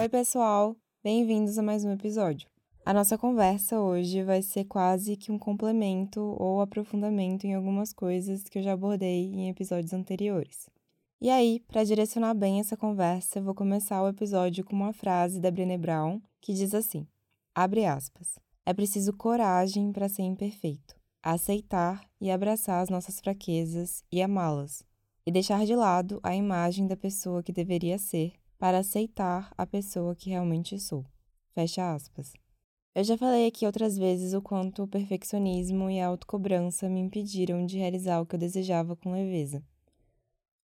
Oi, pessoal! Bem-vindos a mais um episódio. A nossa conversa hoje vai ser quase que um complemento ou aprofundamento em algumas coisas que eu já abordei em episódios anteriores. E aí, para direcionar bem essa conversa, vou começar o episódio com uma frase da Brené Brown que diz assim: abre aspas. É preciso coragem para ser imperfeito, aceitar e abraçar as nossas fraquezas e amá-las, e deixar de lado a imagem da pessoa que deveria ser para aceitar a pessoa que realmente sou. Fecha aspas. Eu já falei aqui outras vezes o quanto o perfeccionismo e a autocobrança me impediram de realizar o que eu desejava com leveza.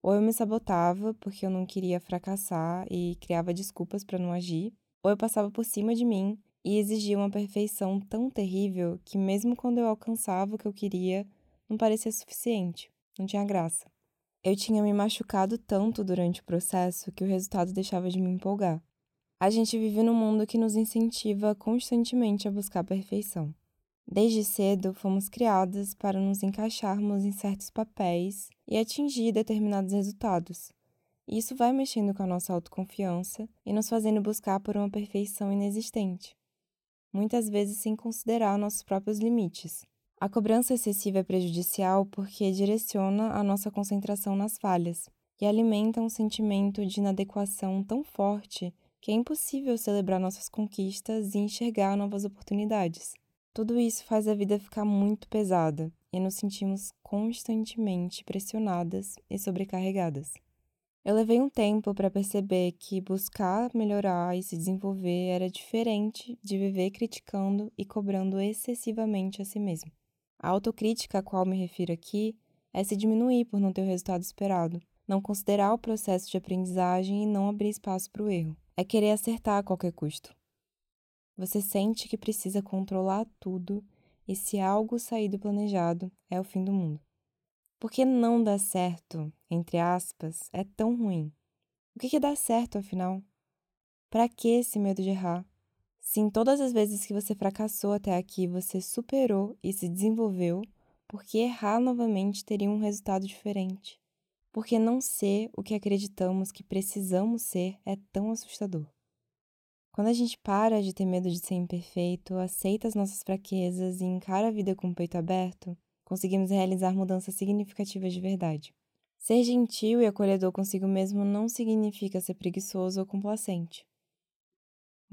Ou eu me sabotava porque eu não queria fracassar e criava desculpas para não agir, ou eu passava por cima de mim e exigia uma perfeição tão terrível que, mesmo quando eu alcançava o que eu queria, não parecia suficiente, não tinha graça. Eu tinha me machucado tanto durante o processo que o resultado deixava de me empolgar. A gente vive num mundo que nos incentiva constantemente a buscar a perfeição. Desde cedo, fomos criadas para nos encaixarmos em certos papéis e atingir determinados resultados. Isso vai mexendo com a nossa autoconfiança e nos fazendo buscar por uma perfeição inexistente, muitas vezes sem considerar nossos próprios limites. A cobrança excessiva é prejudicial porque direciona a nossa concentração nas falhas e alimenta um sentimento de inadequação tão forte que é impossível celebrar nossas conquistas e enxergar novas oportunidades. Tudo isso faz a vida ficar muito pesada e nos sentimos constantemente pressionadas e sobrecarregadas. Eu levei um tempo para perceber que buscar melhorar e se desenvolver era diferente de viver criticando e cobrando excessivamente a si mesmo. A autocrítica a qual me refiro aqui é se diminuir por não ter o resultado esperado, não considerar o processo de aprendizagem e não abrir espaço para o erro. É querer acertar a qualquer custo. Você sente que precisa controlar tudo e se algo sair do planejado, é o fim do mundo. Porque não dar certo, entre aspas, é tão ruim. O que, que dá certo, afinal? Para que esse medo de errar? Sim, todas as vezes que você fracassou até aqui, você superou e se desenvolveu, porque errar novamente teria um resultado diferente. Porque não ser o que acreditamos que precisamos ser é tão assustador. Quando a gente para de ter medo de ser imperfeito, aceita as nossas fraquezas e encara a vida com o peito aberto, conseguimos realizar mudanças significativas de verdade. Ser gentil e acolhedor consigo mesmo não significa ser preguiçoso ou complacente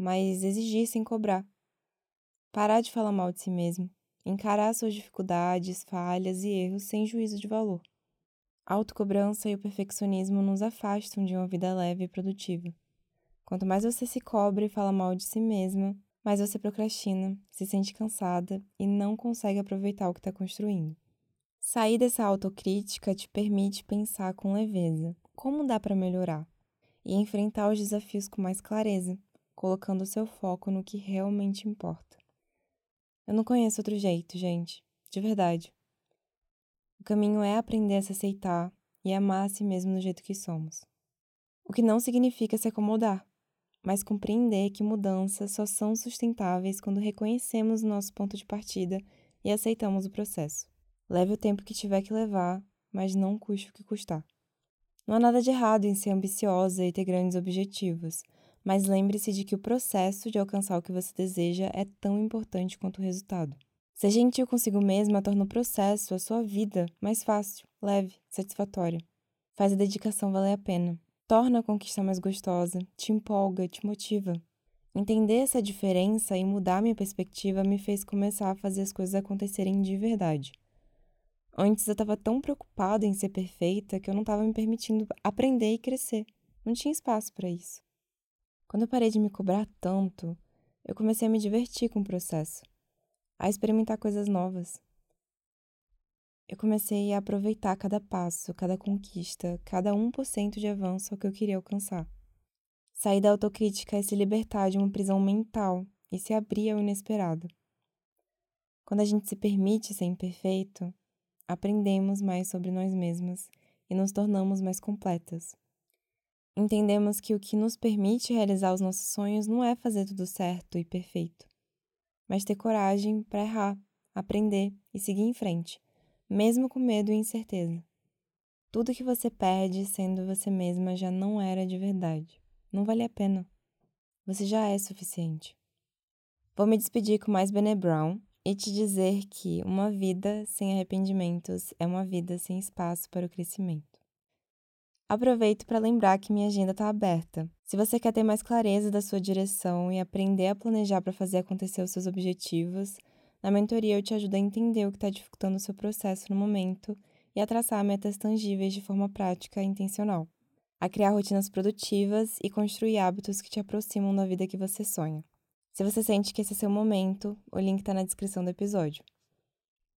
mas exigir sem cobrar. Parar de falar mal de si mesmo, encarar suas dificuldades, falhas e erros sem juízo de valor. A autocobrança e o perfeccionismo nos afastam de uma vida leve e produtiva. Quanto mais você se cobre e fala mal de si mesma, mais você procrastina, se sente cansada e não consegue aproveitar o que está construindo. Sair dessa autocrítica te permite pensar com leveza como dá para melhorar e enfrentar os desafios com mais clareza, colocando seu foco no que realmente importa. Eu não conheço outro jeito, gente, de verdade. O caminho é aprender a se aceitar e amar a si mesmo do jeito que somos. O que não significa se acomodar, mas compreender que mudanças só são sustentáveis quando reconhecemos o nosso ponto de partida e aceitamos o processo. Leve o tempo que tiver que levar, mas não custe o que custar. Não há nada de errado em ser ambiciosa e ter grandes objetivos, mas lembre-se de que o processo de alcançar o que você deseja é tão importante quanto o resultado. Ser gentil consigo mesma torna o processo, a sua vida, mais fácil, leve, satisfatória. Faz a dedicação valer a pena. Torna a conquista mais gostosa, te empolga, te motiva. Entender essa diferença e mudar minha perspectiva me fez começar a fazer as coisas acontecerem de verdade. Antes eu estava tão preocupada em ser perfeita que eu não estava me permitindo aprender e crescer. Não tinha espaço para isso. Quando eu parei de me cobrar tanto, eu comecei a me divertir com o processo, a experimentar coisas novas. Eu comecei a aproveitar cada passo, cada conquista, cada 1% de avanço ao que eu queria alcançar. Sair da autocrítica é se libertar de uma prisão mental e se abrir ao inesperado. Quando a gente se permite ser imperfeito, aprendemos mais sobre nós mesmas e nos tornamos mais completas. Entendemos que o que nos permite realizar os nossos sonhos não é fazer tudo certo e perfeito, mas ter coragem para errar, aprender e seguir em frente, mesmo com medo e incerteza. Tudo que você perde sendo você mesma já não era de verdade. Não vale a pena. Você já é suficiente. Vou me despedir com mais Brené Brown e te dizer que uma vida sem arrependimentos é uma vida sem espaço para o crescimento. Aproveito para lembrar que minha agenda está aberta. Se você quer ter mais clareza da sua direção e aprender a planejar para fazer acontecer os seus objetivos, na mentoria eu te ajudo a entender o que está dificultando o seu processo no momento e a traçar metas tangíveis de forma prática e intencional, a criar rotinas produtivas e construir hábitos que te aproximam da vida que você sonha. Se você sente que esse é seu momento, o link está na descrição do episódio.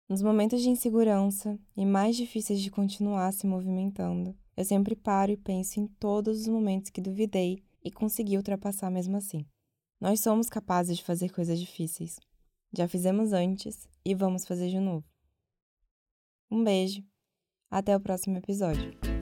Nos momentos de insegurança e mais difíceis de continuar se movimentando, eu sempre paro e penso em todos os momentos que duvidei e consegui ultrapassar mesmo assim. Nós somos capazes de fazer coisas difíceis. Já fizemos antes e vamos fazer de novo. Um beijo. Até o próximo episódio.